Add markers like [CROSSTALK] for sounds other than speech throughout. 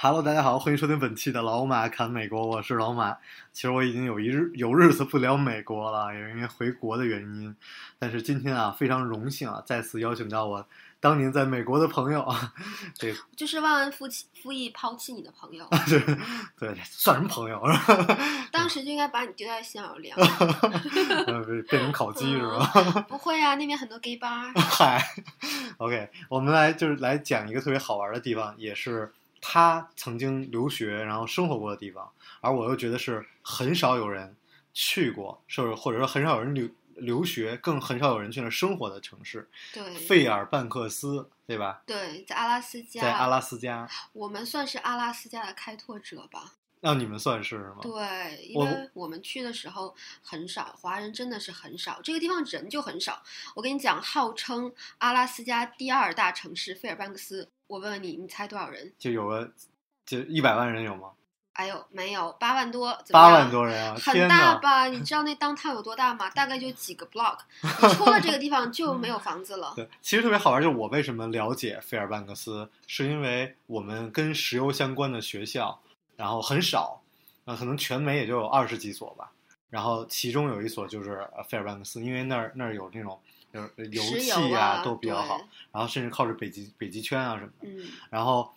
Hello，大家好，欢迎收听本期的老马侃美国，我是老马。其实我已经有一日有日子不聊美国了，也是因为回国的原因。但是今天啊，非常荣幸啊，再次邀请到我当年在美国的朋友啊，[LAUGHS] 这就是忘恩负义负义抛弃你的朋友，[LAUGHS] 对对，算什么朋友？[LAUGHS] 当时就应该把你丢在新奥尔良。呃变成烤鸡是吧？不会啊，那边很多 gay bar。嗨，OK，我们来就是来讲一个特别好玩的地方，也是他曾经留学然后生活过的地方，而我又觉得是很少有人去过，是不是？或者说很少有人留留学，更很少有人去那生活的城市对——费尔班克斯，对吧？对，在阿拉斯加，在阿拉斯加，我们算是阿拉斯加的开拓者吧。让你们算是是吗？对，因为我们去的时候很少，华人真的是很少，这个地方人就很少。我跟你讲，号称阿拉斯加第二大城市费尔班克斯，我问问你，你猜多少人？就有个就一百万人有吗？哎呦，没有，八万多，八万多人啊！很！大吧？你知道那当趟有多大吗？大概就几个 block，[LAUGHS] 你出了这个地方就没有房子了。对，其实特别好玩，就是我为什么了解费尔班克斯，是因为我们跟石油相关的学校，然后很少，呃，可能全美也就有二十几所吧。然后其中有一所就是呃费尔班克斯，因为那儿那儿有那种就是油石气油啊都比较好，然后甚至靠着北极北极圈啊什么的。嗯，然后，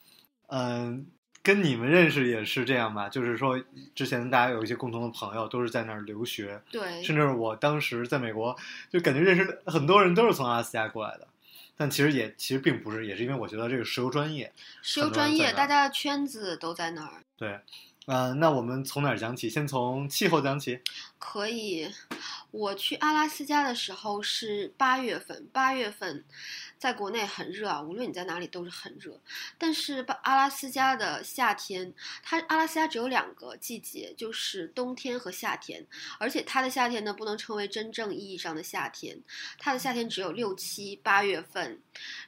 嗯，跟你们认识也是这样吧？就是说，之前大家有一些共同的朋友都是在那儿留学，对，甚至我当时在美国，就感觉认识的很多人都是从阿拉斯加过来的，但其实也其实并不是，也是因为我觉得这个石油专业，石油专业，大家的圈子都在那儿。对，呃，那我们从哪儿讲起？先从气候讲起。可以，我去阿拉斯加的时候是八月份，八月份在国内很热啊，无论你在哪里都是很热。但是阿拉斯加的夏天，它阿拉斯加只有两个季节，就是冬天和夏天，而且它的夏天呢不能称为真正意义上的夏天，它的夏天只有六七八月份，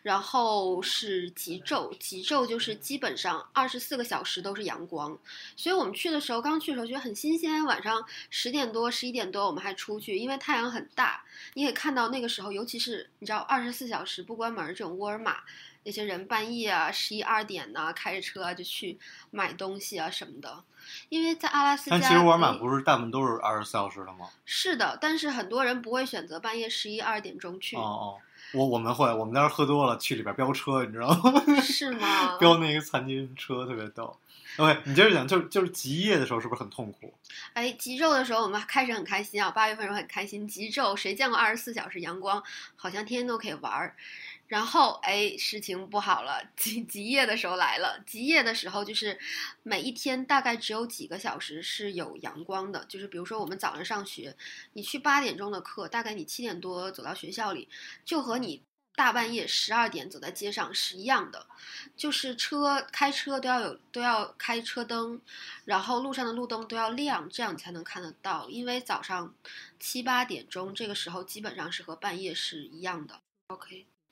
然后是极昼，极昼就是基本上二十四个小时都是阳光，所以我们去的时候，刚去的时候觉得很新鲜。晚上十点多、十一点多，我们还出去，因为太阳很大。你也看到那个时候，尤其是你知道二十四小时不关门这种沃尔玛，那些人半夜啊、十一二点呐、开着车啊就去买东西啊什么的。因为在阿拉斯加，但其实沃尔玛哎不是大部分都是二十四小时的吗？是的，但是很多人不会选择半夜十一二点钟去，哦哦，我我们会，我们当时喝多了去里边飙车，你知道吗？[LAUGHS] 是吗？飙那个残疾人车特别逗。OK，你接着讲，就是就是极夜的时候是不是很痛苦？哎，极昼的时候我们开始很开心啊，八月份的时候很开心。极昼谁见过二十四小时阳光？好像天天都可以玩儿。然后哎，事情不好了，极极夜的时候来了。极夜的时候就是每一天大概只有几个小时是有阳光的，就是比如说我们早上上学，你去八点钟的课，大概你七点多走到学校里，就和你。大半夜十二点走在街上是一样的，就是车开车都要有都要开车灯，然后路上的路灯都要亮，这样你才能看得到。因为早上七八点钟这个时候基本上是和半夜是一样的。OK，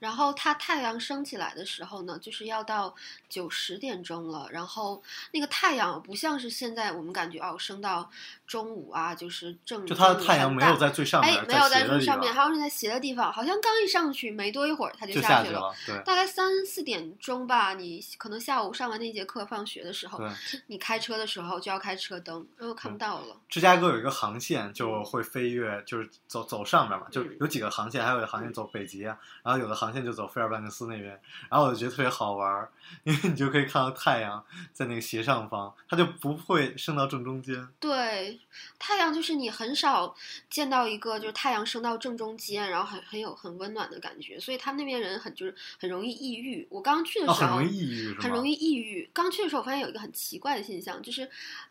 然后它太阳升起来的时候呢，就是要到九十点钟了。然后那个太阳不像是现在我们感觉哦，升到中午啊，就是正就它的太阳没有在最上面，哎，没有在最上面，方好像是在斜的地方，好像刚一上去没多一会儿它就下去去了。对大概三四点钟吧，你可能下午上完那节课，放学的时候，你开车的时候就要开车灯，然后看不到了。芝加哥有一个航线就会飞越，就是走走上面嘛，就嗯有几个航线，还有的航线走北极啊，然后有的航线就走费尔班克斯那边，然后我就觉得特别好玩儿，因为你就可以看到太阳在那个斜上方，它就不会升到正中间。对，太阳就是你很少见到一个就是太阳升到正中间，然后很很有很温暖的感觉，所以他们那边人很就是很容易抑郁。我刚去的哦，时候，很容易抑郁？很容易抑郁。刚去的时候，我发现有一个很奇怪的现象，就是，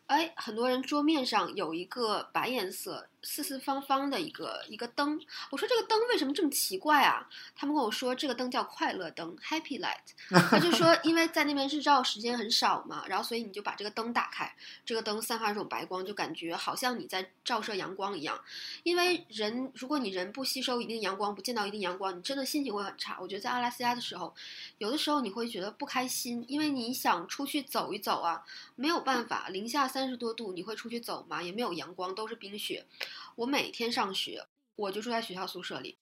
哎，很多人桌面上有一个白颜色四四方方的一个一个灯。我说这个灯为什么这么奇怪啊？他们跟我说这个灯叫快乐灯 （Happy Light）。[LAUGHS] 他就说因为在那边日照时间很少嘛，然后所以你就把这个灯打开，这个灯散发这种白光，就感觉好像你在照射阳光一样。因为人如果你人不吸收一定阳光，不见到一定阳光，你真的心情会很差。我觉得在阿拉斯加的时候，有的时候你会觉得不开心，因为你想出去走一走啊，没有办法，零下三十多度，你会出去走吗？也没有阳光，都是冰雪。我每天上学，我就住在学校宿舍里，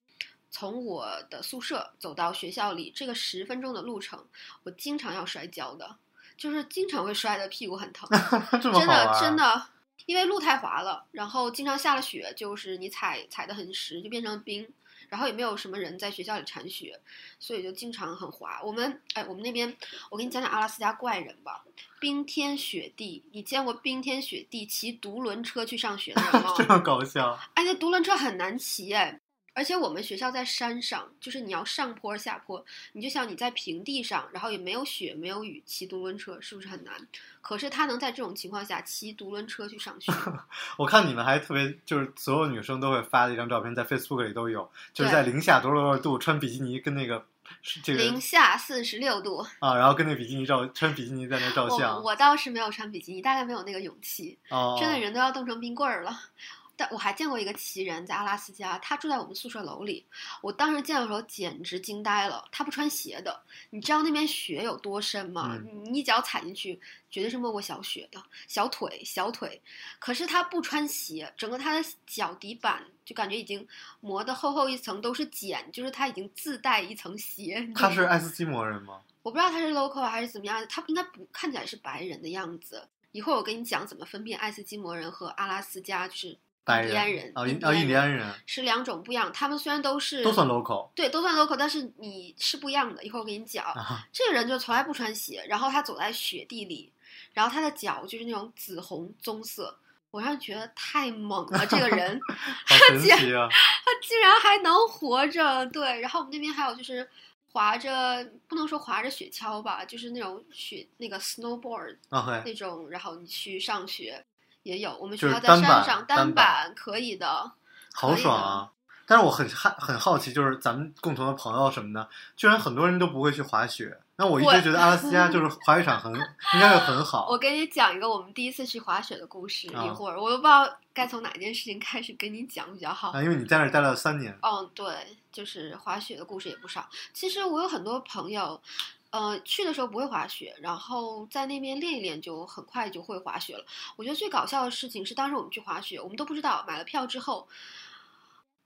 从我的宿舍走到学校里这个十分钟的路程，我经常要摔跤的，就是经常会摔的屁股很疼，[LAUGHS] 真的真的，因为路太滑了，然后经常下了雪，就是你踩踩的很实，就变成冰。然后也没有什么人在学校里铲雪，所以就经常很滑。我们哎，我们那边我给你讲讲阿拉斯加怪人吧。冰天雪地，你见过冰天雪地骑独轮车去上学的人吗？[LAUGHS] 这么搞笑，哎，那独轮车很难骑哎，而且我们学校在山上，就是你要上坡下坡，你就像你在平地上，然后也没有雪没有雨，骑独轮车是不是很难？可是他能在这种情况下骑独轮车去上学，[LAUGHS] 我看你们还特别，就是所有女生都会发的一张照片，在 Facebook 里都有，就是在零下多少多少度穿比基尼跟那个是这个零下四十六度。啊，然后跟那比基尼照穿比基尼在那照我相，我倒是没有穿比基尼，大概没有那个勇气，哦，真的人都要冻成冰棍儿了。[LAUGHS] 但我还见过一个奇人，在阿拉斯加，他住在我们宿舍楼里。我当时见的时候简直惊呆了，他不穿鞋的。你知道那边雪有多深吗？嗯你一脚踩进去，绝对是没过小雪的，小腿小腿。可是他不穿鞋，整个他的脚底板就感觉已经磨得厚厚一层都是茧，就是他已经自带一层鞋。他是爱斯基摩人吗？我不知道他是 local 还是怎么样，他应该不看起来是白人的样子。一会儿我跟你讲怎么分辨爱斯基摩人和阿拉斯加就是白印第安人，啊，印啊，印第安人是两种不一样。他们虽然都是都算 local 对，都算 local，但是你是不一样的。一会儿我给你讲，啊，这个人就从来不穿鞋，然后他走在雪地里，然后他的脚就是那种紫红棕色。我让人觉得太猛了，这个人 [LAUGHS] 好神奇啊！[LAUGHS] 他竟然还能活着。对，然后我们那边还有就是滑着，不能说滑着雪橇吧，就是那种雪那个 snowboard 那种，然后你去上学也有。我们学校在山上，单板板可以的。好爽啊！但是我很好很好奇，就是咱们共同的朋友什么的，居然很多人都不会去滑雪。那我一直觉得阿拉斯加就是滑雪场很应该会很好。我给你讲一个我们第一次去滑雪的故事。啊一会儿我都不知道该从哪件事情开始给你讲比较好。啊，因为你在那儿待了三年，嗯，对，就是滑雪的故事也不少。其实我有很多朋友，呃，去的时候不会滑雪，然后在那边练一练，就很快就会滑雪了。我觉得最搞笑的事情是，当时我们去滑雪，我们都不知道买了票之后。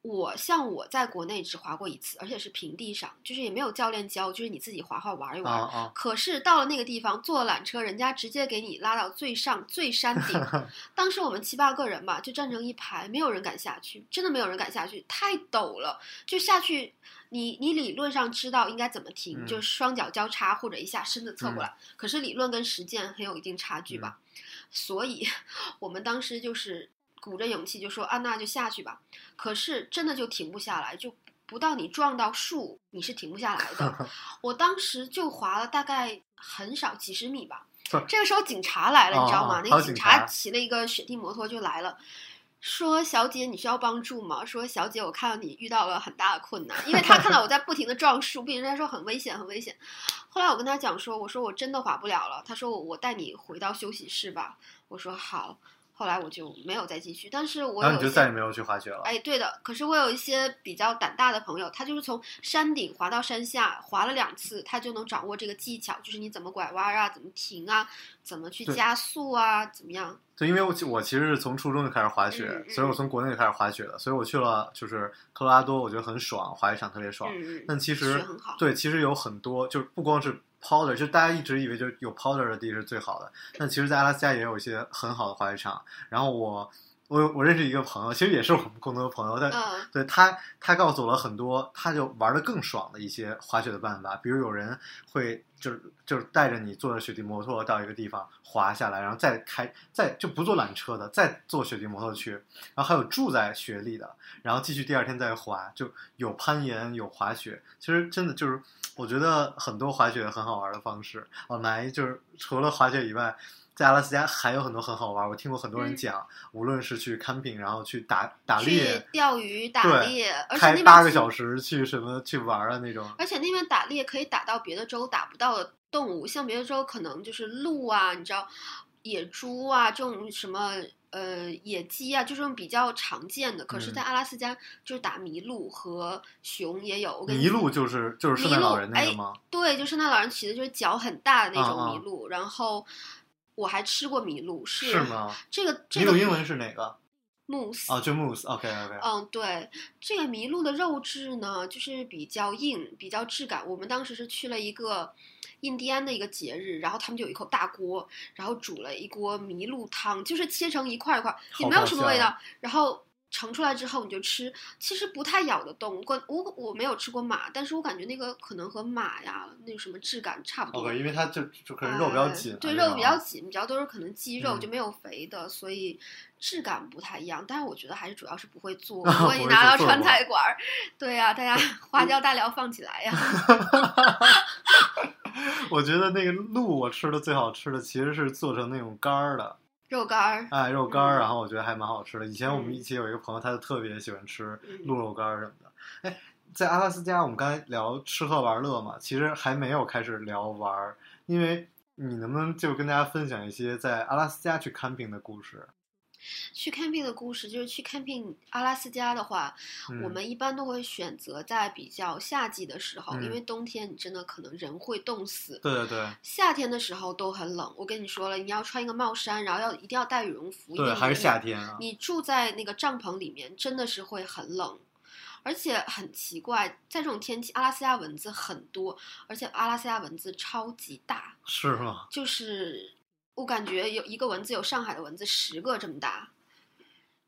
我像我在国内只滑过一次，而且是平地上，就是也没有教练教，就是你自己滑滑玩一玩。啊啊，可是到了那个地方，坐缆车，人家直接给你拉到最上最山顶。[LAUGHS] 当时我们七八个人吧，就站成一排，没有人敢下去，真的没有人敢下去，太陡了。就下去，你你理论上知道应该怎么停，嗯就是双脚交叉或者一下身子侧过来。可是理论跟实践很有一定差距吧，所以 [LAUGHS] 我们当时就是鼓着勇气就说啊，那就下去吧。可是真的就停不下来，就不到你撞到树，你是停不下来的。[LAUGHS] 我当时就滑了大概很少几十米吧。这个时候警察来了，你知道吗？那个警察察骑了一个雪地摩托就来了。说小姐，你需要帮助吗？说小姐，我看到你遇到了很大的困难，因为他看到我在不停的撞树，并且他说很危险，很危险。后来我跟他讲说，我说我真的滑不了了。他说我我带你回到休息室吧。我说好。后来我就没有再继续，但是我然后你就再也没有去滑雪了。哎，对的。可是我有一些比较胆大的朋友，他就是从山顶滑到山下，滑了两次，他就能掌握这个技巧，就是你怎么拐弯啊，怎么停啊，怎么去加速啊，怎么样？对，因为我我其实是从初中就开始滑雪，嗯嗯所以我从国内就开始滑雪的，所以我去了就是科罗拉多，我觉得很爽，滑雪场特别爽。嗯嗯，但其实对，其实有很多，就是不光是 powder，就大家一直以为就是有 powder 的地是最好的，但其实，在阿拉斯加也有一些很好的滑雪场。然后我我我认识一个朋友，其实也是我们共同的朋友，但、嗯。对他他告诉我了很多，他就玩的更爽的一些滑雪的办法，比如有人会就是就是带着你坐着雪地摩托到一个地方滑下来，然后再开再就不坐缆车的，再坐雪地摩托去，然后还有住在雪里的，然后继续第二天再滑，就有攀岩有滑雪，其实真的就是我觉得很多滑雪很好玩的方式。我来就是除了滑雪以外。在阿拉斯加还有很多很好玩，我听过很多人嗯讲，无论是去 camping，然后去打打猎，钓鱼、打猎，而且开八个小时去什么去玩啊那种。而且那边打猎可以打到别的州打不到的动物，像别的州可能就是鹿啊，你知道，野猪啊这种什么呃野鸡啊，就这种比较常见的。可是，嗯在阿拉斯加就是打麋鹿和熊也有。我跟你麋鹿就是就是圣诞老人那个吗？对，就圣诞老人骑的就是脚很大的那种啊啊麋鹿，然后我还吃过麋鹿，是是吗？这个这个英文是哪个？moose 啊，就 moose。OK OK。嗯，对，这个麋鹿的肉质呢，就是比较硬，比较质感。我们当时是去了一个印第安的一个节日，然后他们就有一口大锅，然后煮了一锅麋鹿汤，就是切成一块一块，也没有什么味道。然后盛出来之后你就吃，其实不太咬得动。我我我没有吃过马，但是我感觉那个可能和马呀那个什么质感差不多。OK，因为它就就可能肉比较呃紧啊、对，肉比较紧，比较都是可能鸡肉，嗯就没有肥的，所以质感不太一样。但是我觉得还是主要是不会做。[LAUGHS] 不如果你拿到川菜馆儿，对呀、大家 [LAUGHS] 花椒大料放起来呀。[LAUGHS] 我觉得那个鹿我吃的最好吃的其实是做成那种干儿的，肉干儿，哎，肉干儿，嗯然后我觉得还蛮好吃的。以前我们嗯一起有一个朋友，他就特别喜欢吃嗯鹿肉干儿什么的。哎，在阿拉斯加，我们刚才聊吃喝玩乐嘛，其实还没有开始聊玩儿，因为你能不能就跟大家分享一些在阿拉斯加去 camping 的故事？去 camping 的故事，就是去 camping 阿拉斯加的话，嗯我们一般都会选择在比较夏季的时候，嗯因为冬天你真的可能人会冻死。对对对夏天的时候都很冷，我跟你说了，你要穿一个帽衫，然后要一定要带羽绒服，对，还是夏天啊。你住在那个帐篷里面，真的是会很冷，而且很奇怪，在这种天气，阿拉斯加蚊子很多，而且阿拉斯加蚊子超级大，是吗？就是我感觉有一个蚊子有上海的蚊子十个这么大。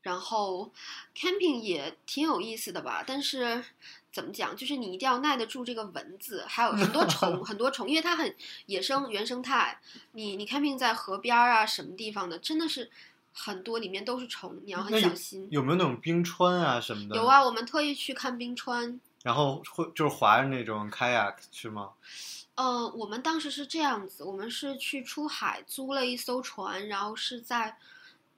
然后 camping 也挺有意思的吧，但是怎么讲，就是你一定要耐得住这个蚊子，还有很多虫，[LAUGHS] 很多虫，因为它很野生原生态。你你 camping 在河边儿啊，什么地方的，真的是很多里面都是虫，你要很小心。有没有那种冰川啊什么的？有。啊，我们特意去看冰川。然后会就是划着那种 kayak 是吗？呃，我们当时是这样子，我们是去出海租了一艘船，然后是在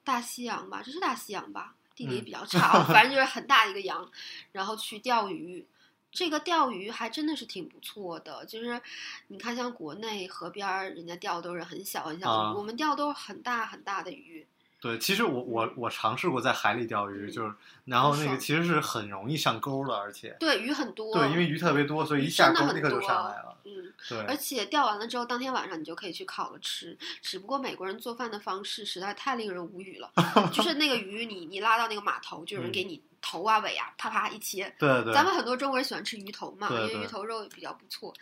大西洋吧，这是大西洋吧？地理嗯比较差，反正就是很大一个洋，然后去钓鱼。这个钓鱼还真的是挺不错的，就是你看，像国内河边儿人家钓都是很小很小的鱼，啊我们钓都是很大很大的鱼。对，其实我我我尝试过在海里钓鱼，嗯就是然后那个其实是很容易上钩的，而且对，鱼很多。对，因为鱼特别多，所以一下钩立刻就多上来了。嗯，对而，且钓完了之后，当天晚上你就可以去烤了吃。只不过美国人做饭的方式实在太令人无语了，[LAUGHS] 就是那个鱼你，你拉到那个码头，就有人给你头啊尾啊，啪啪一切。对对对，咱们很多中国人喜欢吃鱼头嘛，对对因为鱼头肉也比较不错。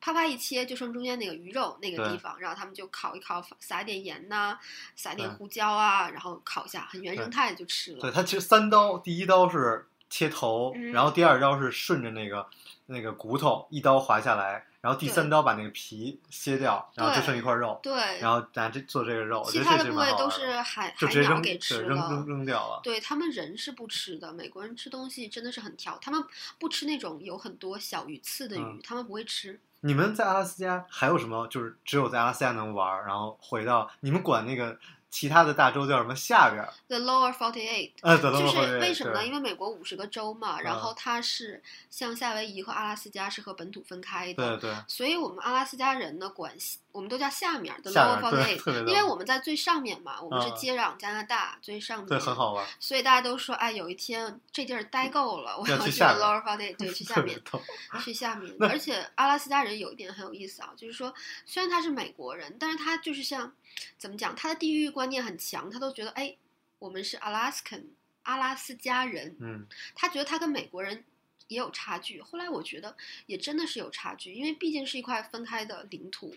啪啪一切，就剩中间那个鱼肉那个地方，然后他们就烤一烤，撒点盐呐、撒点胡椒啊，然后烤一下，很原生态就吃了。对它其实三刀，第一刀是切头，嗯然后第二刀是顺着那个那个骨头一刀划下来，然后第三刀把那个皮切掉，然后就剩一块肉，对，然后拿这做这个肉，其他的部位都是海海鸟给吃对扔了。扔扔掉了。对他们人是不吃的，美国人吃东西真的是很挑，他们不吃那种有很多小鱼刺的鱼，嗯他们不会吃。你们在阿拉斯加还有什么？就是只有在阿拉斯加能玩儿，然后回到你们管那个其他的大洲叫什么下边儿？The Lower Forty Eight，就是为什么呢？因为美国五十个州嘛，然嗯后它是像夏威夷和阿拉斯加是和本土分开的，对对所以我们阿拉斯加人呢管西我们都叫下面的下 Lower Forty 因为我们在最上面嘛，我们是嗯接壤加拿大最上面，对，很好玩，所以大家都说，哎，有一天这地儿待够了，我 [LAUGHS] 要要去 Lower Forty 对，[LAUGHS] 去下面。[LAUGHS] 去下面，而且阿拉斯加人有一点很有意思啊，就是说，虽然他是美国人，但是他就是像怎么讲，他的地域观念很强，他都觉得，哎，我们是 Alaskan 阿拉斯加人，嗯，他觉得他跟美国人也有差距。后来我觉得也真的是有差距，因为毕竟是一块分开的领土，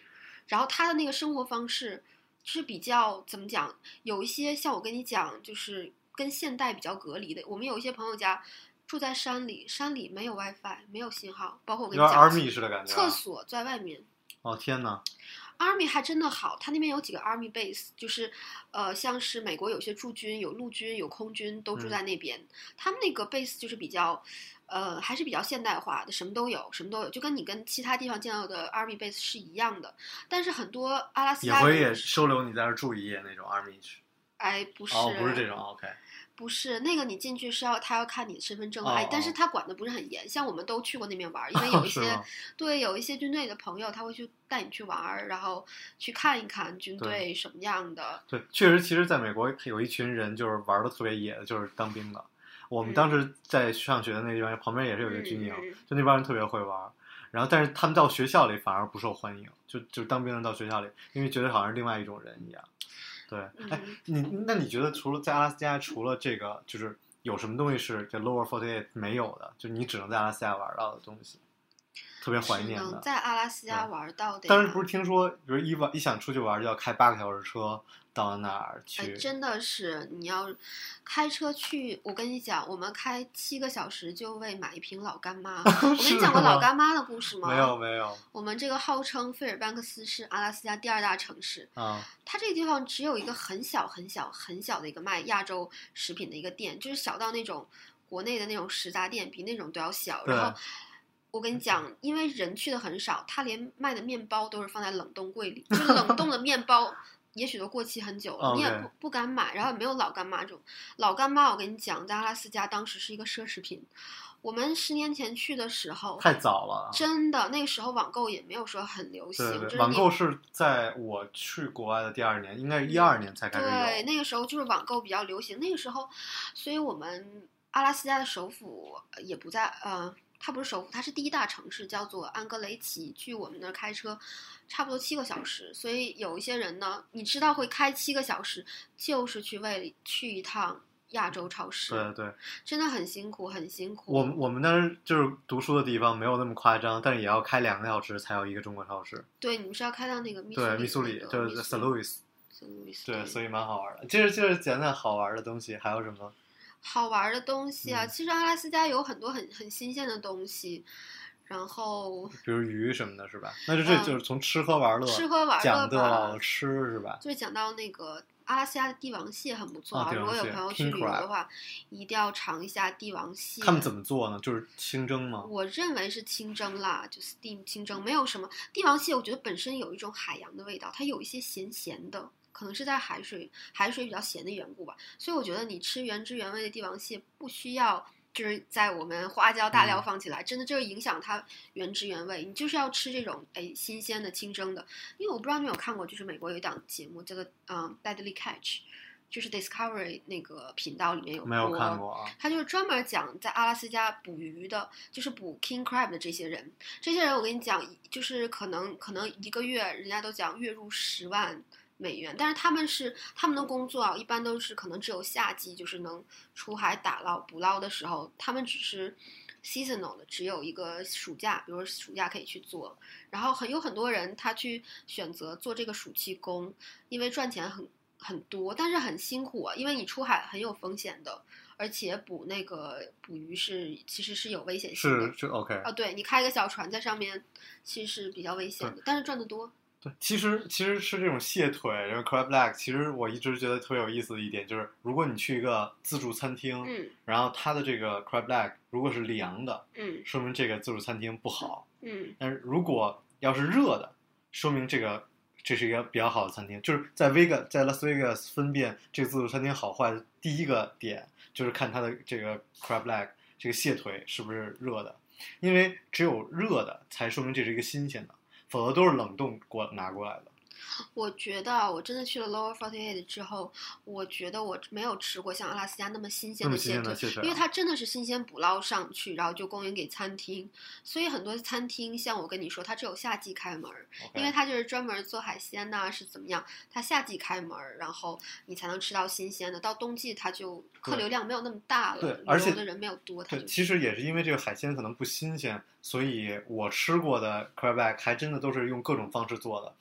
然后他的那个生活方式是比较怎么讲，有一些像我跟你讲，就是跟现代比较隔离的。我们有一些朋友家住在山里，山里没有 WiFi，没有信号，包括我跟你讲，army 似的感觉啊。厕所在外面，哦天哪，Army 还真的好，他那边有几个 Army base，就是呃，像是美国有些驻军，有陆军，有空军，都住嗯在那边。他们那个 base 就是比较，呃，还是比较现代化的，什么都有，什么都有，就跟你跟其他地方见到的 Army base 是一样的。但是很多阿拉斯加人也会也收留你在这儿住一夜那种 army 去。哎，不是，哦，不是这种，OK。不是那个，你进去是要他要看你的身份证，哦哎，但是哦他管的不是很严，像我们都去过那边玩儿，因为有一些对有一些军队的朋友，他会去带你去玩儿，然后去看一看军队什么样的。对，确实，其实在美国有一群人就是玩的特别野的，就是当兵的。我们当时在上学的那地方旁边也是有一个军营，就那帮人特别会玩。然后，但是他们到学校里反而不受欢迎，就就当兵的到学校里，因为觉得好像是另外一种人一样。对，哎嗯，你那你觉得除了在阿拉斯加，除了这个，就是有什么东西是这 Lower Forty Eight 没有的，就你只能在阿拉斯加玩到的东西，特别怀念的？能在阿拉斯加玩到的呀。当时不是听说，比如一玩一想出去玩就要开八个小时车到哪儿去？哎，真的是你要开车去，我跟你讲，我们开七个小时就为买一瓶老干妈。[LAUGHS] 我跟你讲过老干妈的故事吗？没有。没有我们这个号称费尔班克斯是阿拉斯加第二大城市，啊，它这个地方只有一个很小很小很小的一个卖亚洲食品的一个店，就是小到那种国内的那种食杂店，比那种都要小。然后我跟你讲，因为人去的很少，他连卖的面包都是放在冷冻柜里，[LAUGHS] 就是冷冻的面包。也许都过期很久了，你也不不敢买，然后也没有老干妈这种。老干妈，我跟你讲，在阿拉斯加当时是一个奢侈品。我们十年前去的时候，太早了。真的那个时候网购也没有说很流行，对对对，就是网购是在我去国外的第二年，应该是一二年才开始对，有。那个时候就是网购比较流行，那个时候，所以我们阿拉斯加的首府呃也不在，呃，它不是首府，它是第一大城市，叫做安格雷奇，距我们那儿开车差不多七个小时。所以有一些人呢，你知道会开七个小时，就是去为去一趟亚洲超市，对对，真的很辛苦，很辛苦。我们我们那儿就是读书的地方，没有那么夸张，但是也要开两个小时才有一个中国超市。对，你们是要开到那个密苏对，里密苏里那个就是易斯对，所以蛮好玩的。接着接着讲讲好玩的东西，还有什么？好玩的东西啊，嗯其实阿拉斯加有很多很很新鲜的东西，然后比如鱼什么的，是吧？那就这嗯就是从吃喝玩乐，吃喝玩乐讲到吧吃是吧？就是讲到那个阿拉斯加的帝王蟹很不错啊如果有朋友去旅游的话，一定要尝一下帝王蟹。他们怎么做呢？就是清蒸吗？我认为是清蒸啦，就 steam 清蒸，没有什么帝王蟹。我觉得本身有一种海洋的味道，它有一些咸咸的，可能是在海水海水比较咸的缘故吧。所以我觉得你吃原汁原味的帝王蟹，不需要就是在我们花椒大料嗯放起来，真的就是影响它原汁原味。你就是要吃这种哎新鲜的清蒸的，因为我不知道你有看过，就是美国有一档节目叫做嗯 Deadly Catch，就是 Discovery 那个频道里面有没有播看过啊。他就是专门讲在阿拉斯加捕鱼的，就是捕 king crab 的这些人。这些人我跟你讲，就是可能可能一个月人家都讲月入十万美元，但是他们是他们的工作啊，一般都是可能只有夏季就是能出海打捞捕捞的时候，他们只是 seasonal 的，只有一个暑假，比如说暑假可以去做。然后很有很多人他去选择做这个暑期工，因为赚钱很很多，但是很辛苦啊，因为你出海很有风险的。而且捕那个捕鱼是其实是有危险性的是是 OK，啊，对你开一个小船在上面，其实是比较危险的，但是赚得多。对，其实其实是这种蟹腿，然后 crab leg，其实我一直觉得特别有意思的一点就是，如果你去一个自助餐厅，嗯然后它的这个 crab leg 如果是凉的，嗯说明这个自助餐厅不好；嗯。但是如果要是热的，说明这个这是一个比较好的餐厅。就是在 Vegas 在 Las Vegas 分辨这个自助餐厅好坏的第一个点，就是看它的这个 crab leg 这个蟹腿是不是热的，因为只有热的才说明这是一个新鲜的，否则都是冷冻过拿过来的。我觉得啊我真的去了 Lower Forty Eight 之后，我觉得我没有吃过像阿拉斯加那么新鲜的蟹腿，鲜腿啊，因为它真的是新鲜捕捞上去，然后就供应给餐厅。所以很多餐厅，像我跟你说，它只有夏季开门因为它就是专门做海鲜呐、是怎么样？它夏季开门儿，然后你才能吃到新鲜的。到冬季它就客流量没有那么大了，对而且的人没有多，它对，其实也是因为这个海鲜可能不新鲜，所以我吃过的 crab back 还真的都是用各种方式做的，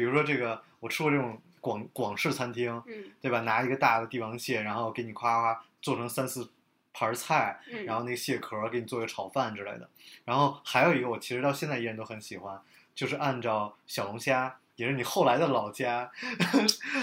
比如说这个我吃过这种广广式餐厅，嗯对吧？拿一个大的帝王蟹，然后给你夸夸做成三四盘菜，嗯，然后那个蟹壳给你做个炒饭之类的。然后还有一个我其实到现在依然都很喜欢，就是按照小龙虾，也是你后来的老家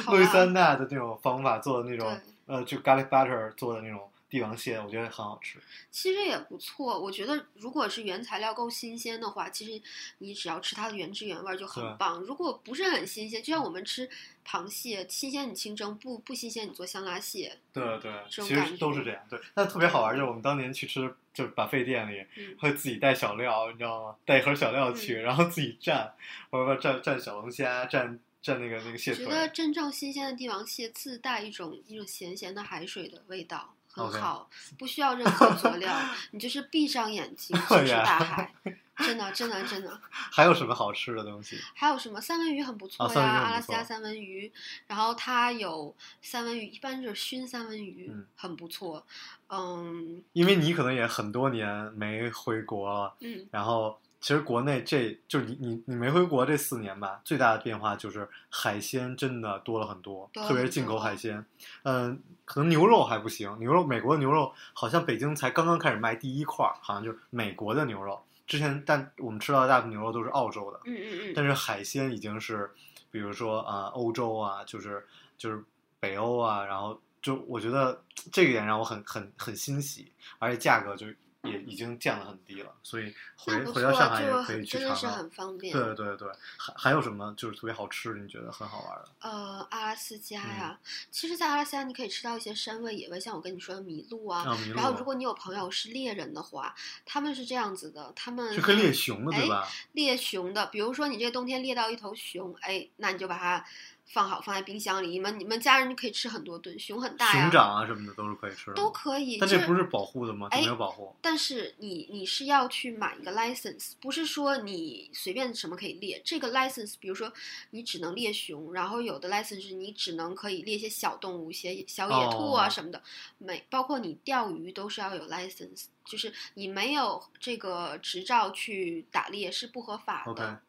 好 [LAUGHS] 路易吧斯安那的那种方法做的那种，呃，就 garlic butter 做的那种帝王蟹，我觉得很好吃。其实也不错。我觉得如果是原材料够新鲜的话，其实你只要吃它的原汁原味儿就很棒。如果不是很新鲜，就像我们吃螃蟹，新鲜你清蒸，不不新鲜你做香辣蟹。对对，这种感其实都是这样。对，但特别好玩，就是我们当年去吃，就是把费店里嗯会自己带小料，你知道吗？带一盒小料去，嗯然后自己蘸，或者说蘸蘸小龙虾，蘸蘸那个那个蟹觉。得真正新鲜的帝王蟹自带一种一种咸咸的海水的味道，很好不需要任何佐料，你就是闭上眼睛 [LAUGHS] 就是大海，真的真的真的。还有什么好吃的东西？还有什么？三文鱼很不错呀，阿拉斯加三文鱼，然后它有三文鱼，一般就是熏三文鱼，嗯。很不错。嗯。因为你可能也很多年没回国了，嗯，然后其实国内这就是你你你没回国这四年吧，最大的变化就是海鲜真的多了很多，特别是进口海鲜。嗯，可能牛肉还不行，牛肉美国的牛肉好像北京才刚刚开始卖第一块儿，好像就是美国的牛肉。之前但我们吃到的大部分牛肉都是澳洲的，嗯嗯嗯，但是海鲜已经是，比如说啊、欧洲啊，就是就是北欧啊，然后就我觉得这一点让我很很很欣喜，而且价格就也已经降得很低了，所以回那不回到上错，就海也可以去尝尝真的是很。方便。对对对，还还有什么就是特别好吃的？你觉得很好玩的？呃，阿拉斯加嗯呀，其实，在阿拉斯加你可以吃到一些山味野味，像我跟你说的麋鹿啊。然后，如果你有朋友是猎人的话，他们是这样子的，他们是可以猎熊的，对哎吧？猎熊的，比如说你这个冬天猎到一头熊，哎，那你就把它放好，放在冰箱里，你们你们家人就可以吃很多顿，熊很大呀，熊掌啊什么的都是可以吃的，都可以。但这不是保护的吗？没有保护。但是你你是要去买一个 license，不是说你随便什么可以猎。这个 license，比如说你只能猎熊，然后有的 license 是你只能可以猎一些小动物，一些小野兔啊哦什么的。每包括你钓鱼都是要有 license，就是你没有这个执照去打猎是不合法的。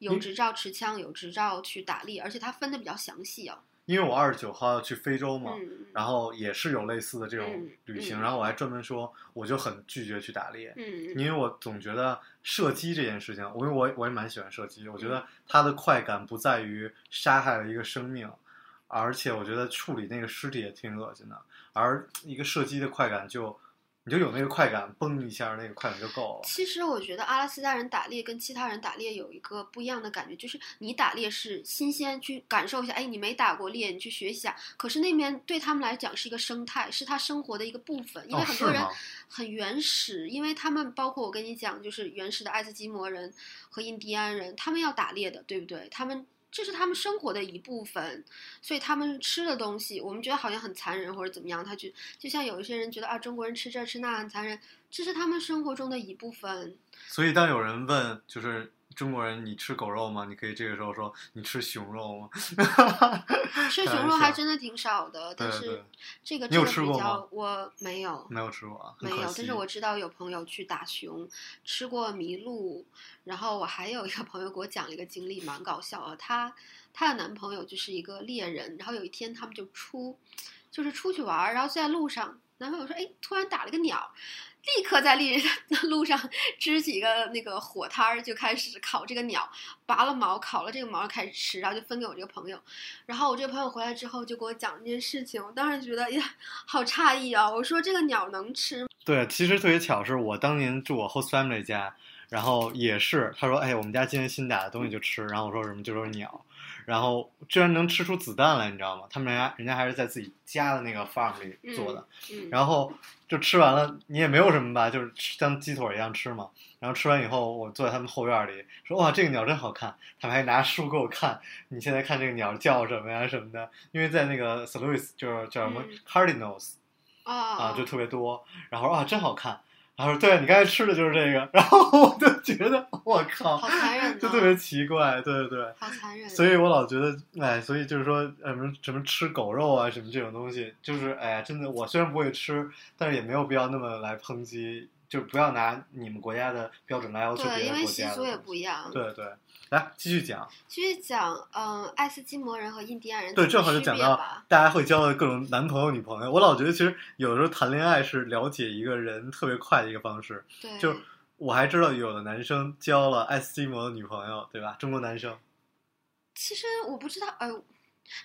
有执照持枪，有执照去打猎，而且它分的比较详细哦。因为我二十九号要去非洲嘛，嗯，然后也是有类似的这种嗯旅行，嗯然后我还专门说，我就很拒绝去打猎，嗯。因为我总觉得射击这件事情，我因为我我也蛮喜欢射击，我觉嗯。得它的快感不在于杀害了一个生命，而且我觉得处理那个尸体也挺恶心的，而一个射击的快感就你就有那个快感，嘣一下那个快感就够了。其实我觉得阿拉斯加人打猎跟其他人打猎有一个不一样的感觉，就是你打猎是新鲜，去感受一下，哎，你没打过猎，你去学习一下。可是那边对他们来讲是一个生态，是他生活的一个部分，因为哦很多人很原始，因为他们包括我跟你讲，就是原始的爱斯基摩人和印第安人，他们要打猎的，对不对？他们。这是他们生活的一部分，所以他们吃的东西，我们觉得好像很残忍或者怎么样。他就就像有一些人觉得啊，中国人吃这吃那很残忍，这是他们生活中的一部分。所以当有人问，就是中国人你吃狗肉吗？你可以这个时候说你吃熊肉吗？[LAUGHS] 吃熊肉还真的挺少的，但是这个真的比较我没有。没有吃过啊，没有，但是我知道有朋友去打熊，吃过麋鹿，然后我还有一个朋友给我讲了一个经历，蛮搞笑的。她她的男朋友就是一个猎人，然后有一天他们就出，就是出去玩儿，然后就在路上，男朋友说：“哎，突然打了个鸟。”立刻在丽人的路上支起一个那个火摊儿，就开始烤这个鸟，拔了毛，烤了这个毛开始吃，然后就分给我这个朋友。然后我这个朋友回来之后就给我讲这件事情，我当时觉得呀，好诧异啊！我说这个鸟能吃吗？对，其实特别巧，是我当年住我 host family 家，然后也是他说，哎，我们家今天新打的东西就吃，然后我说什么就说鸟，然后居然能吃出子弹来，你知道吗？他们人家人家还是在自己家的那个 farm 里做的，嗯，然后就吃完了，你也没有什么吧，就是吃像鸡腿一样吃嘛。然后吃完以后，我坐在他们后院里，说哇，这个鸟真好看。他们还拿书给我看，你现在看这个鸟叫什么呀什么的。因为在那个 St. Louis 就是叫什么嗯 cardinals 啊啊，就特别多。然后说啊，真好看。然后说对你刚才吃的就是这个。然后我就觉得我靠好，残忍就啊特别奇怪，对对对。好残忍。所以我老觉得，哎，所以就是说，呃什么什么吃狗肉啊，什么这种东西，就是哎呀，真的，我虽然不会吃，但是也没有必要那么来抨击，就不要拿你们国家的标准来要求别对，因为的国家的习俗也不一样。对对，来继续讲。继续讲，嗯，爱斯基摩人和印第安人对，正好就讲到。大家会交的各种男朋友、女朋友。我老觉得，其实有的时候谈恋爱是了解一个人特别快的一个方式。对，就我还知道有的男生交了爱斯基摩的女朋友，对吧？中国男生。其实我不知道，呃，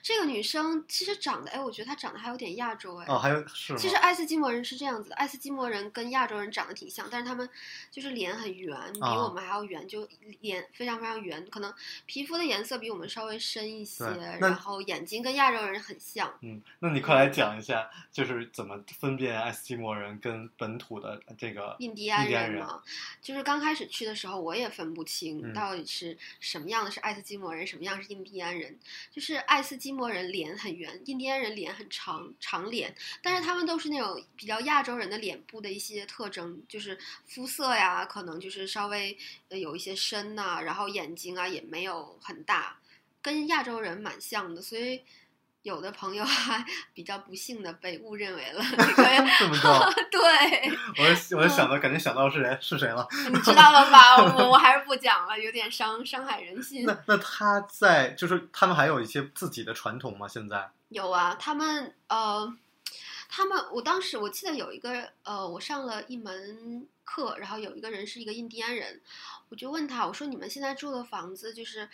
这个女生其实长得，哎，我觉得她长得还有点亚洲，哎。哦，还有是？其实爱斯基摩人是这样子的，爱斯基摩人跟亚洲人长得挺像，但是他们就是脸很圆，比啊我们还要圆，就脸非常非常圆，可能皮肤的颜色比我们稍微深一些，然后眼睛跟亚洲人很像。嗯，那你快来讲一下，就是怎么分辨爱斯基摩人跟本土的这个印第安人人嘛，就是刚开始去的时候，我也分不清嗯到底是什么样的是爱斯基摩人，什么样是印第安人。就是爱斯基摩人脸很圆，印第安人脸很长长脸，但是他们都是那种比较亚洲人的脸部的一些特征，就是肤色呀，可能就是稍微有一些深呐、然后眼睛啊也没有很大，跟亚洲人蛮像的，所以。有的朋友还比较不幸的被误认为了 [LAUGHS] 这个这么多，[LAUGHS] 对，我就我就想到，感觉想到是谁是谁了。[LAUGHS] 你知道了吧？我我还是不讲了，有点伤伤害人心。那那他在就是他们还有一些自己的传统吗？现在有啊，他们呃，他们我当时我记得有一个呃，我上了一门课，然后有一个人是一个印第安人，我就问他，我说你们现在住的房子就是。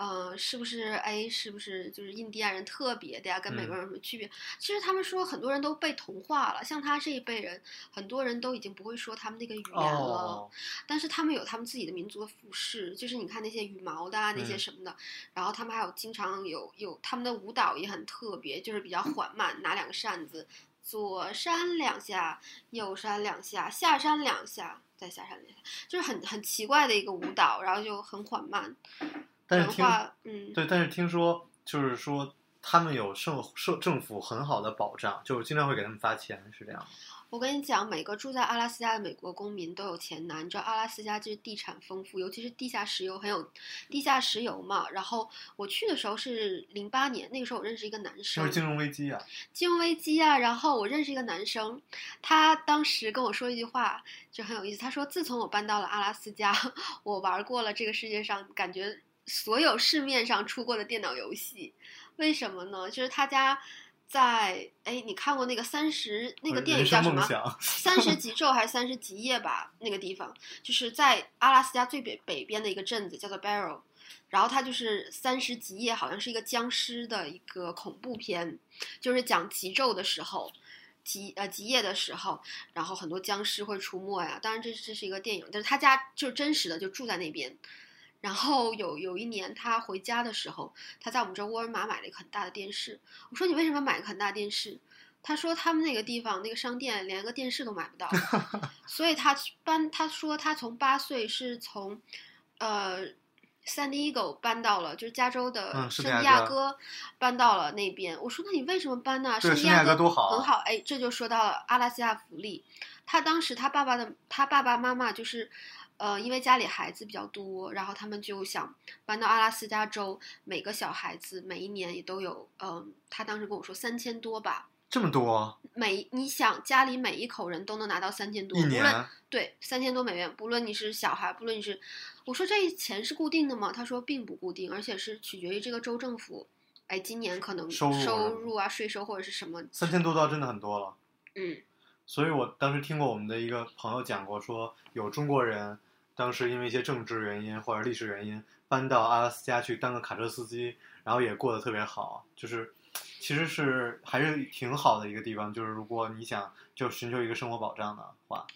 呃，是不是哎，是不是就是印第安人特别的呀？跟美国人有什么区别？其实他们说很多人都被同化了，像他这一辈人，很多人都已经不会说他们那个语言了。哦，但是他们有他们自己的民族的服饰，就是你看那些羽毛的啊，那些嗯什么的，然后他们还有经常有有他们的舞蹈也很特别，就是比较缓慢，拿两个扇子，左扇两下，右扇两下，下扇两下，再下扇两下，就是很很奇怪的一个舞蹈，然后就很缓慢。文但是听化，嗯，对，但是听说就是说他们有政社政府很好的保障，就是经常会给他们发钱，是这样吗。我跟你讲，每个住在阿拉斯加的美国公民都有钱拿。你知道阿拉斯加就是地产丰富，尤其是地下石油很有地下石油嘛。然后我去的时候是零八年，那个时候我认识一个男生就生，是金融危机啊，金融危机啊。然后我认识一个男生，他当时跟我说一句话就很有意思。他说：“自从我搬到了阿拉斯加，[LAUGHS] 我玩过了这个世界上感觉所有市面上出过的电脑游戏。为什么呢？就是他家在哎，你看过那个三十那个电影叫什么？三十 [LAUGHS] 极昼还是三十极夜吧？那个地方就是在阿拉斯加最北北边的一个镇子，叫做 Barrow。然后它就是三十极夜，好像是一个僵尸的一个恐怖片，就是讲极昼的时候，极呃极夜的时候，然后很多僵尸会出没呀。当然这这是一个电影，但是他家就是真实的，就住在那边。然后有有一年他回家的时候，他在我们这沃尔玛买了一个很大的电视。我说你为什么买一个很大电视？他说他们那个地方那个商店连个电视都买不到，[LAUGHS] 所以他搬。他说他从八岁是从，呃，San Diego 搬到了，就是加州的嗯圣圣地地亚哥，搬到了那边。我说那你为什么搬呢？圣地亚哥多好啊很好。哎，这就说到了阿拉斯加福利。他当时他爸爸的他爸爸妈妈就是。呃，因为家里孩子比较多，然后他们就想搬到阿拉斯加州，每个小孩子每一年也都有，嗯、他当时跟我说三千多吧，这么多每你想家里每一口人都能拿到三千多，一无论年，对三千多美元，不论你是小孩，不论你是，我说这钱是固定的吗？他说并不固定，而且是取决于这个州政府，哎，今年可能收入收入啊、税收或者是什么，三千多刀真的很多了。嗯，所以我当时听过我们的一个朋友讲过，说有中国人当时因为一些政治原因或者历史原因搬到阿拉斯加去当个卡车司机，然后也过得特别好，就是其实是还是挺好的一个地方。就是如果你想就寻求一个生活保障的话，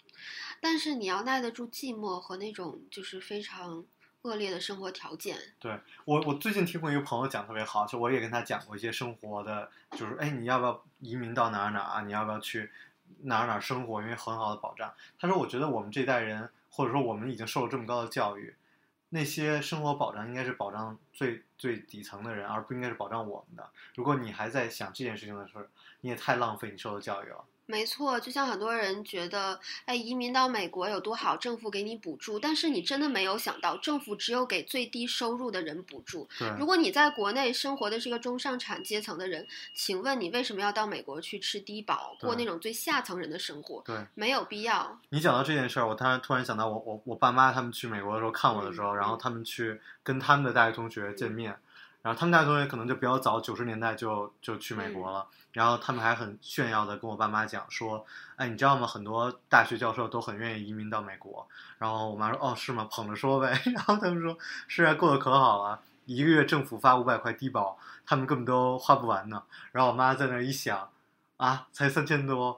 但是你要耐得住寂寞和那种就是非常恶劣的生活条件，对我我最近听过一个朋友讲特别好，就我也跟他讲过一些生活的，就是哎，你要不要移民到哪儿哪儿啊？你要不要去哪儿哪儿生活？因为很好的保障。他说，我觉得我们这代人，或者说我们已经受了这么高的教育，那些生活保障应该是保障最最底层的人，而不应该是保障我们的。如果你还在想这件事情的时候，你也太浪费你受的教育了。没错，就像很多人觉得，哎，移民到美国有多好，政府给你补助，但是你真的没有想到，政府只有给最低收入的人补助。对，如果你在国内生活的是一个中上产阶层的人，请问你为什么要到美国去吃低保，过那种最下层人的生活？对没有必要。你讲到这件事儿，我突然突然想到我，我我爸妈他们去美国的时候看我的时候，嗯然后他们去跟他们的大学同学见面，然后他们大学同学可能就比较早，九十年代就就去美国了。然后他们还很炫耀的跟我爸妈讲说：“哎，你知道吗？很多大学教授都很愿意移民到美国。”然后我妈说：“哦，是吗？捧着说呗。[LAUGHS] ”然后他们说：“是啊，过得可好了，一个月政府发五百块低保，他们根本都花不完呢。”然后我妈在那儿一想，啊，才三千多，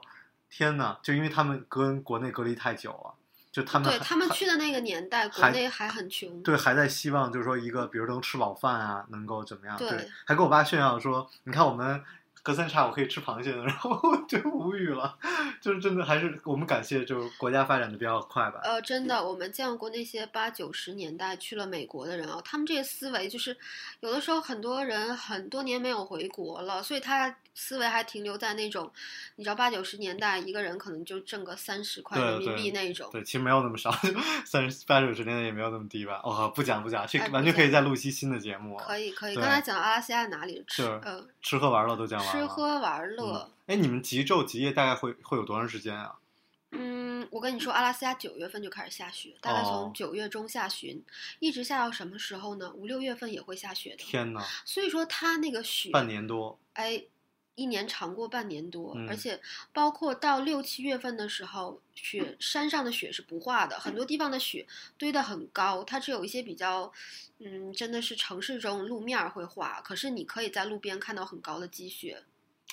天呐！就因为他们跟国内隔离太久了，就他们对他们去的那个年代，国内还很穷。对，还在希望就是说一个，比如能吃饱饭啊，能够怎么样？对还跟我爸炫耀说，你看我们隔三差五可以吃螃蟹的，[LAUGHS] 然后我就无语了，[LAUGHS] 就是真的还是我们感谢，就是国家发展的比较快吧。呃，真的，我们见过那些八九十年代去了美国的人啊，他们这个思维就是，有的时候很多人很多年没有回国了，所以他思维还停留在那种，你知道八九十年代一个人可能就挣个三十块人民币那种。对，其实没有那么少，三十八九十年代也没有那么低吧。哦，不讲不讲，这完全可以讲再录一期新的节目。可以可以，刚才讲到阿拉斯加哪里吃是呃吃喝玩乐都讲完了。吃喝玩乐嗯，哎，你们极昼极夜大概会会有多长时间啊？嗯，我跟你说，阿拉斯加九月份就开始下雪，大概哦从九月中下旬，一直下到什么时候呢？五六月份也会下雪的。天呐，所以说它那个雪，半年多。哎，一年长过半年多，嗯而且包括到六七月份的时候，雪山上的雪是不化的，很多地方的雪堆得很高，它只有一些比较，嗯，真的是城市中路面儿会化，可是你可以在路边看到很高的积雪。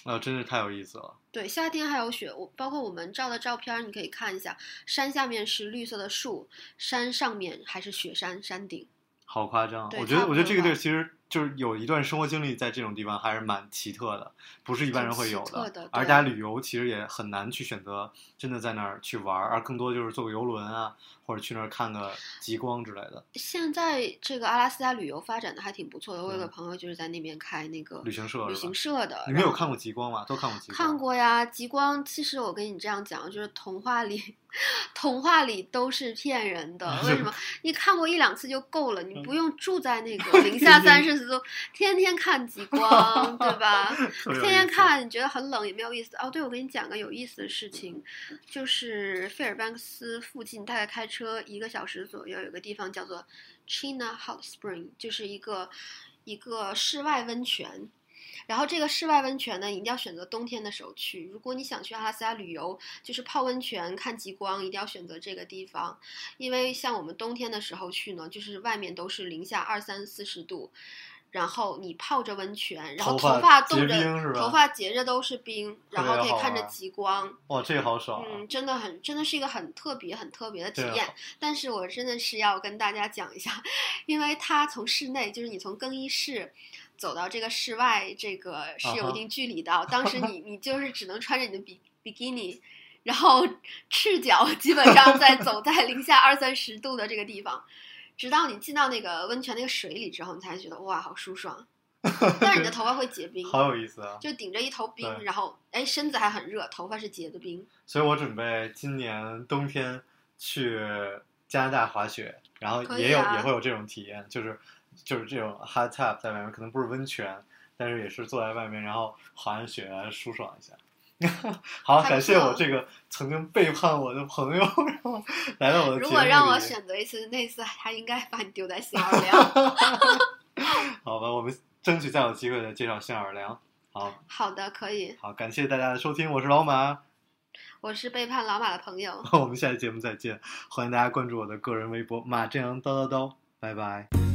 啊，真是太有意思了。对，夏天还有雪，我包括我们照的照片儿，你可以看一下，山下面是绿色的树，山上面还是雪山山顶。好夸张！我觉得，我觉得这个地儿其实就是有一段生活经历在这种地方还是蛮奇特的，不是一般人会有的而大家旅游其实也很难去选择真的在那儿去玩儿，而更多就是坐个游轮啊，或者去那儿看个极光之类的现在这个阿拉斯加旅游发展的还挺不错的，我有个嗯朋友就是在那边开那个旅行社旅行？社的。你们有看过极光吗？都看过极光？看。过呀，极光。其实我跟你这样讲，就是童话里，[LAUGHS] 童话里都是骗人的。为什么？[LAUGHS] 你看过一两次就够了，你不用住在那个 [LAUGHS] 零下三十四度，天天看极 [LAUGHS] 光，对吧？[LAUGHS] 天天看，你觉得很冷也没有意思。哦，对，我给你讲个有意思的事情，就是费尔班克斯附近，大概开车一个小时左右，有个地方叫做 China Hot Spring，就是一个一个室外温泉。然后这个室外温泉呢，一定要选择冬天的时候去。如果你想去阿拉斯加旅游，就是泡温泉、看极光，一定要选择这个地方，因为像我们冬天的时候去呢，就是外面都是零下二三四十度，然后你泡着温泉，然后头发冻着头发结着都是冰，然后可以看着极光。哇，这个好爽啊！嗯，真的很，真的是一个很特别、很特别的体验。但是我真的是要跟大家讲一下，因为它从室内，就是你从更衣室走到这个室外，这个是有一定距离的。[LAUGHS] 当时你你就是只能穿着你的比比基尼，然后赤脚，基本上在走在零下二三十度的这个地方，直到你进到那个温泉那个水里之后，你才觉得哇，好舒爽。但是你的头发会结冰，[LAUGHS] 好有意思啊！就顶着一头冰，然后哎身子还很热，头发是结的冰。所以我准备今年冬天去加拿大滑雪，然后也有、啊也会有这种体验，就是就是这种 hot tub 在外面，可能不是温泉，但是也是坐在外面，然后滑完雪舒爽一下。[LAUGHS] 好，感谢我这个曾经背叛我的朋友，然后 [LAUGHS] 来到我的如果让我选择一次，那次他应该把你丢在新奥尔良。[LAUGHS] 好吧，我们争取再有机会再介绍新奥尔良。好好的，可以。好，感谢大家的收听，我是老马，我是背叛老马的朋友。我们下期节目再见，欢迎大家关注我的个人微博马正阳叨叨叨，拜拜。